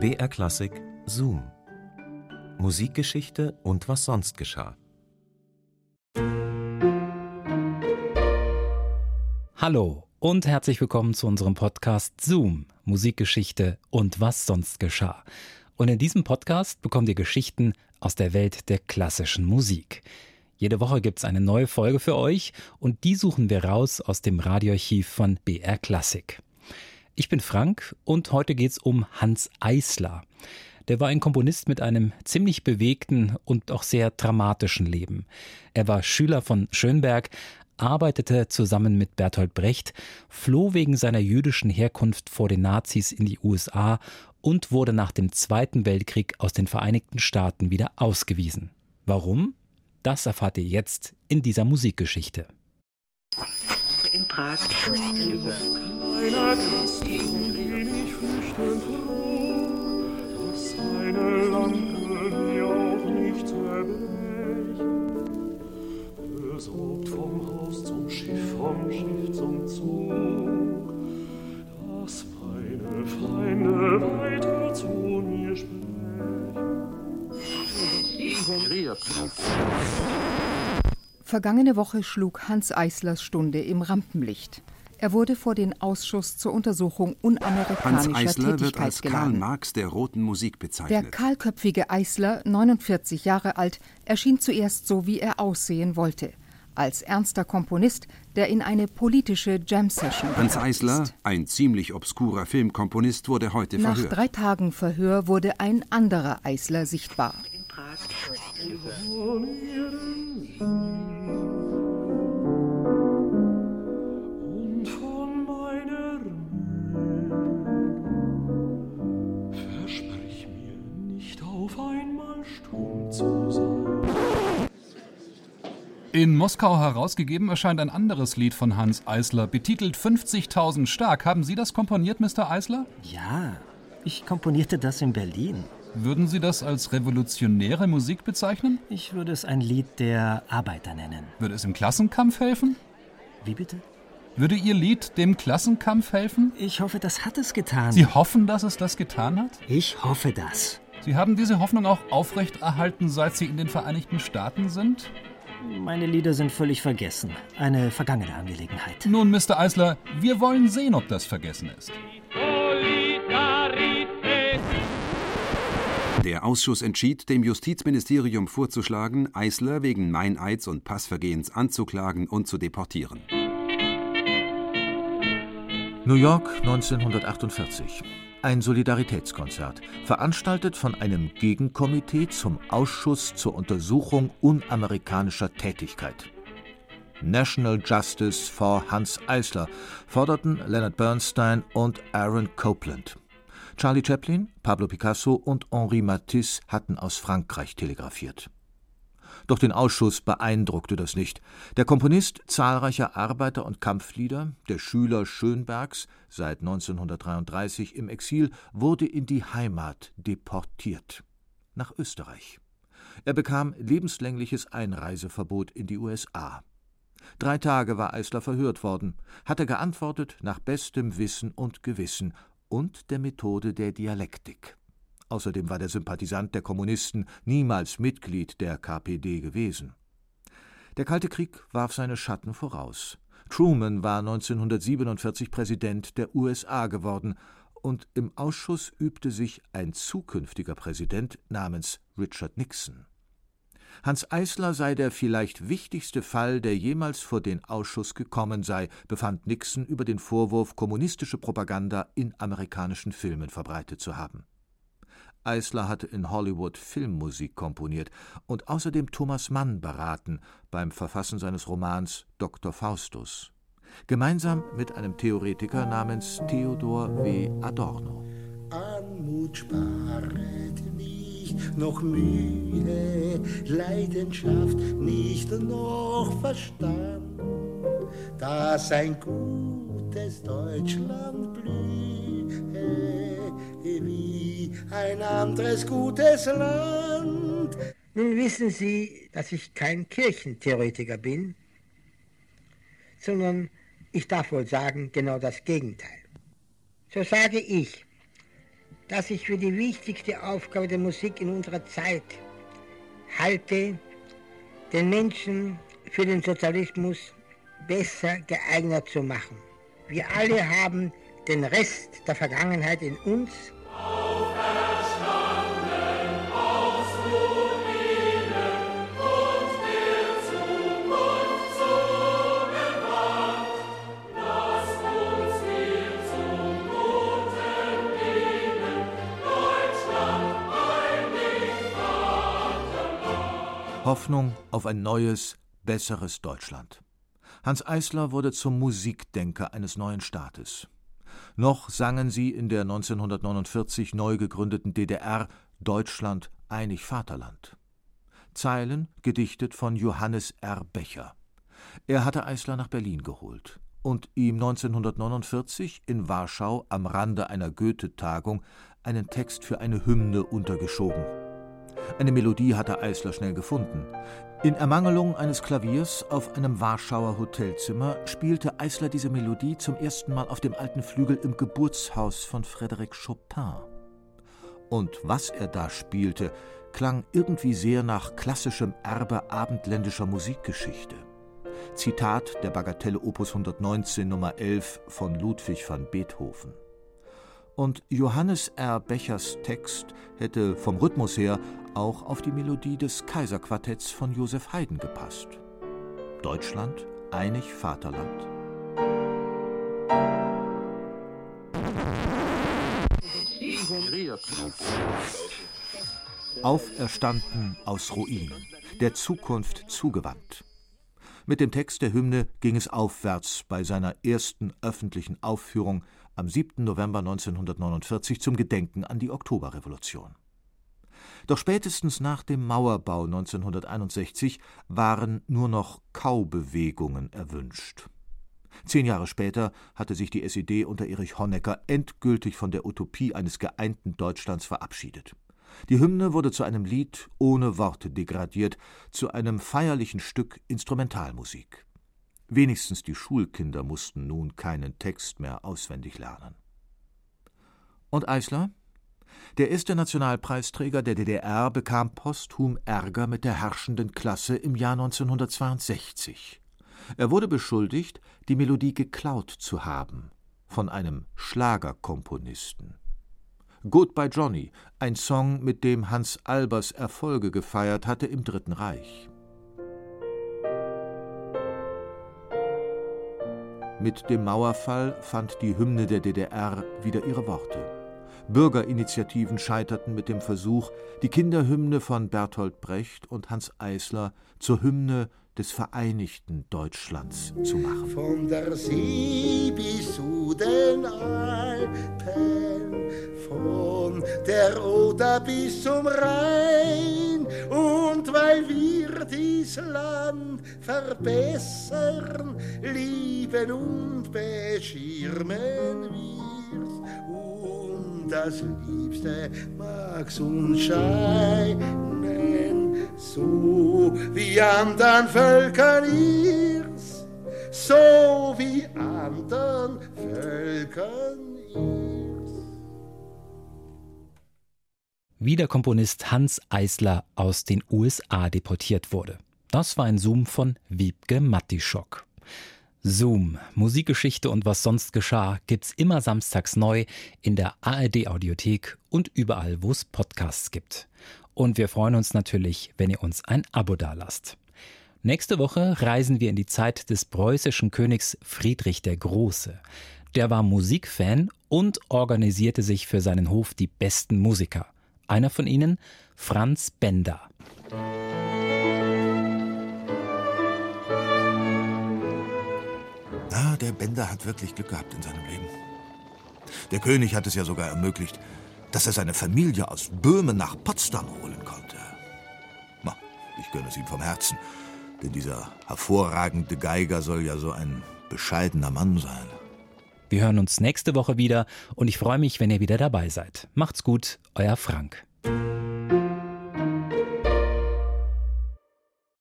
BR Klassik Zoom. Musikgeschichte und was sonst geschah. Hallo und herzlich willkommen zu unserem Podcast Zoom, Musikgeschichte und was sonst geschah. Und in diesem Podcast bekommt ihr Geschichten aus der Welt der klassischen Musik. Jede Woche gibt es eine neue Folge für euch und die suchen wir raus aus dem Radioarchiv von BR Klassik. Ich bin Frank und heute geht es um Hans Eisler. Der war ein Komponist mit einem ziemlich bewegten und auch sehr dramatischen Leben. Er war Schüler von Schönberg, arbeitete zusammen mit Bertolt Brecht, floh wegen seiner jüdischen Herkunft vor den Nazis in die USA und wurde nach dem Zweiten Weltkrieg aus den Vereinigten Staaten wieder ausgewiesen. Warum? Das erfahrt ihr jetzt in dieser Musikgeschichte. In Prag meiner Kasten wenig flüchtend hoch, dass seine Lampe mir auch nicht zerbrech. Besorgt vom Haus zum Schiff, vom Schiff zum Zug, dass meine Feinde weiter zu mir sprechen. Vergangene Woche schlug Hans Eislers Stunde im Rampenlicht. Er wurde vor den Ausschuss zur Untersuchung unamerikanischer Hans Eisler wird Tätigkeit als Karl geladen. Marx der roten Musik Der bezeichnet. kahlköpfige Eisler, 49 Jahre alt, erschien zuerst so, wie er aussehen wollte. Als ernster Komponist, der in eine politische Jam-Session Hans Eisler, ist. ein ziemlich obskurer Filmkomponist, wurde heute Nach verhört. drei Tagen Verhör wurde ein anderer Eisler sichtbar. In Prag Und von meiner Mühe versprich mir nicht auf einmal stumm zu sein. In Moskau herausgegeben erscheint ein anderes Lied von Hans Eisler, betitelt 50.000 stark. Haben Sie das komponiert, Mr. Eisler? Ja, ich komponierte das in Berlin. Würden Sie das als revolutionäre Musik bezeichnen? Ich würde es ein Lied der Arbeiter nennen. Würde es im Klassenkampf helfen? Wie bitte? Würde Ihr Lied dem Klassenkampf helfen? Ich hoffe, das hat es getan. Sie hoffen, dass es das getan hat? ich hoffe das. Sie haben diese Hoffnung auch aufrechterhalten, seit Sie in den Vereinigten Staaten sind? Meine Lieder sind völlig vergessen. Eine vergangene Angelegenheit. Nun, Mr. Eisler, wir wollen sehen, ob das vergessen ist. Der Ausschuss entschied, dem Justizministerium vorzuschlagen, Eisler wegen Meineids und Passvergehens anzuklagen und zu deportieren. New York 1948. Ein Solidaritätskonzert, veranstaltet von einem Gegenkomitee zum Ausschuss zur Untersuchung unamerikanischer Tätigkeit. National Justice for Hans Eisler forderten Leonard Bernstein und Aaron Copland. Charlie Chaplin, Pablo Picasso und Henri Matisse hatten aus Frankreich telegrafiert. Doch den Ausschuss beeindruckte das nicht. Der Komponist zahlreicher Arbeiter- und Kampflieder, der Schüler Schönbergs, seit 1933 im Exil, wurde in die Heimat deportiert. Nach Österreich. Er bekam lebenslängliches Einreiseverbot in die USA. Drei Tage war Eisler verhört worden, hatte geantwortet nach bestem Wissen und Gewissen und der Methode der Dialektik. Außerdem war der Sympathisant der Kommunisten niemals Mitglied der KPD gewesen. Der Kalte Krieg warf seine Schatten voraus. Truman war 1947 Präsident der USA geworden und im Ausschuss übte sich ein zukünftiger Präsident namens Richard Nixon. Hans Eisler sei der vielleicht wichtigste Fall, der jemals vor den Ausschuss gekommen sei, befand Nixon über den Vorwurf, kommunistische Propaganda in amerikanischen Filmen verbreitet zu haben. Eisler hatte in Hollywood Filmmusik komponiert und außerdem Thomas Mann beraten beim Verfassen seines Romans Dr. Faustus. Gemeinsam mit einem Theoretiker namens Theodor W. Adorno. Anmut sparet nicht, noch Mühe, Leidenschaft nicht, noch Verstand, dass ein gutes Deutschland blühe, wie ein anderes gutes Land. Nun wissen Sie, dass ich kein Kirchentheoretiker bin, sondern ich darf wohl sagen, genau das Gegenteil. So sage ich, dass ich für die wichtigste Aufgabe der Musik in unserer Zeit halte, den Menschen für den Sozialismus besser geeignet zu machen. Wir alle haben den Rest der Vergangenheit in uns. Hoffnung auf ein neues, besseres Deutschland. Hans Eisler wurde zum Musikdenker eines neuen Staates. Noch sangen sie in der 1949 neu gegründeten DDR Deutschland einig Vaterland. Zeilen gedichtet von Johannes R. Becher. Er hatte Eisler nach Berlin geholt und ihm 1949 in Warschau am Rande einer Goethe-Tagung einen Text für eine Hymne untergeschoben. Eine Melodie hatte Eisler schnell gefunden. In Ermangelung eines Klaviers auf einem Warschauer Hotelzimmer spielte Eisler diese Melodie zum ersten Mal auf dem alten Flügel im Geburtshaus von Frédéric Chopin. Und was er da spielte, klang irgendwie sehr nach klassischem Erbe abendländischer Musikgeschichte. Zitat der Bagatelle Opus 119 Nummer 11 von Ludwig van Beethoven. Und Johannes R. Bechers Text hätte vom Rhythmus her auch auf die Melodie des Kaiserquartetts von Joseph Haydn gepasst. Deutschland, einig Vaterland. Auferstanden aus Ruinen, der Zukunft zugewandt. Mit dem Text der Hymne ging es aufwärts bei seiner ersten öffentlichen Aufführung am 7. November 1949 zum Gedenken an die Oktoberrevolution. Doch spätestens nach dem Mauerbau 1961 waren nur noch Kaubewegungen erwünscht. Zehn Jahre später hatte sich die SED unter Erich Honecker endgültig von der Utopie eines geeinten Deutschlands verabschiedet. Die Hymne wurde zu einem Lied ohne Worte degradiert, zu einem feierlichen Stück Instrumentalmusik. Wenigstens die Schulkinder mussten nun keinen Text mehr auswendig lernen. Und Eisler? Der erste Nationalpreisträger der DDR bekam posthum Ärger mit der herrschenden Klasse im Jahr 1962. Er wurde beschuldigt, die Melodie geklaut zu haben von einem Schlagerkomponisten. Goodbye Johnny, ein Song, mit dem Hans Albers Erfolge gefeiert hatte im Dritten Reich. Mit dem Mauerfall fand die Hymne der DDR wieder ihre Worte. Bürgerinitiativen scheiterten mit dem Versuch, die Kinderhymne von Bertolt Brecht und Hans Eisler zur Hymne des vereinigten Deutschlands zu machen. Von der See bis zu den Alpen, von der Oder bis zum Rhein. Land verbessern, lieben und beschirmen wir's. Und das Liebste mag's uns scheinen, so wie andern Völkern ihrs, so wie andern Völkern ihrs. wie der Komponist Hans Eisler aus den USA deportiert wurde. Das war ein Zoom von Wiebke Mattischok. Zoom, Musikgeschichte und was sonst geschah, gibt's immer samstags neu in der ARD Audiothek und überall, wo es Podcasts gibt. Und wir freuen uns natürlich, wenn ihr uns ein Abo dalasst. Nächste Woche reisen wir in die Zeit des preußischen Königs Friedrich der Große. Der war Musikfan und organisierte sich für seinen Hof die besten Musiker. Einer von ihnen, Franz Bender. Na, der Bender hat wirklich Glück gehabt in seinem Leben. Der König hat es ja sogar ermöglicht, dass er seine Familie aus Böhmen nach Potsdam holen konnte. Na, ich gönne es ihm vom Herzen, denn dieser hervorragende Geiger soll ja so ein bescheidener Mann sein. Wir hören uns nächste Woche wieder und ich freue mich, wenn ihr wieder dabei seid. Macht's gut, euer Frank.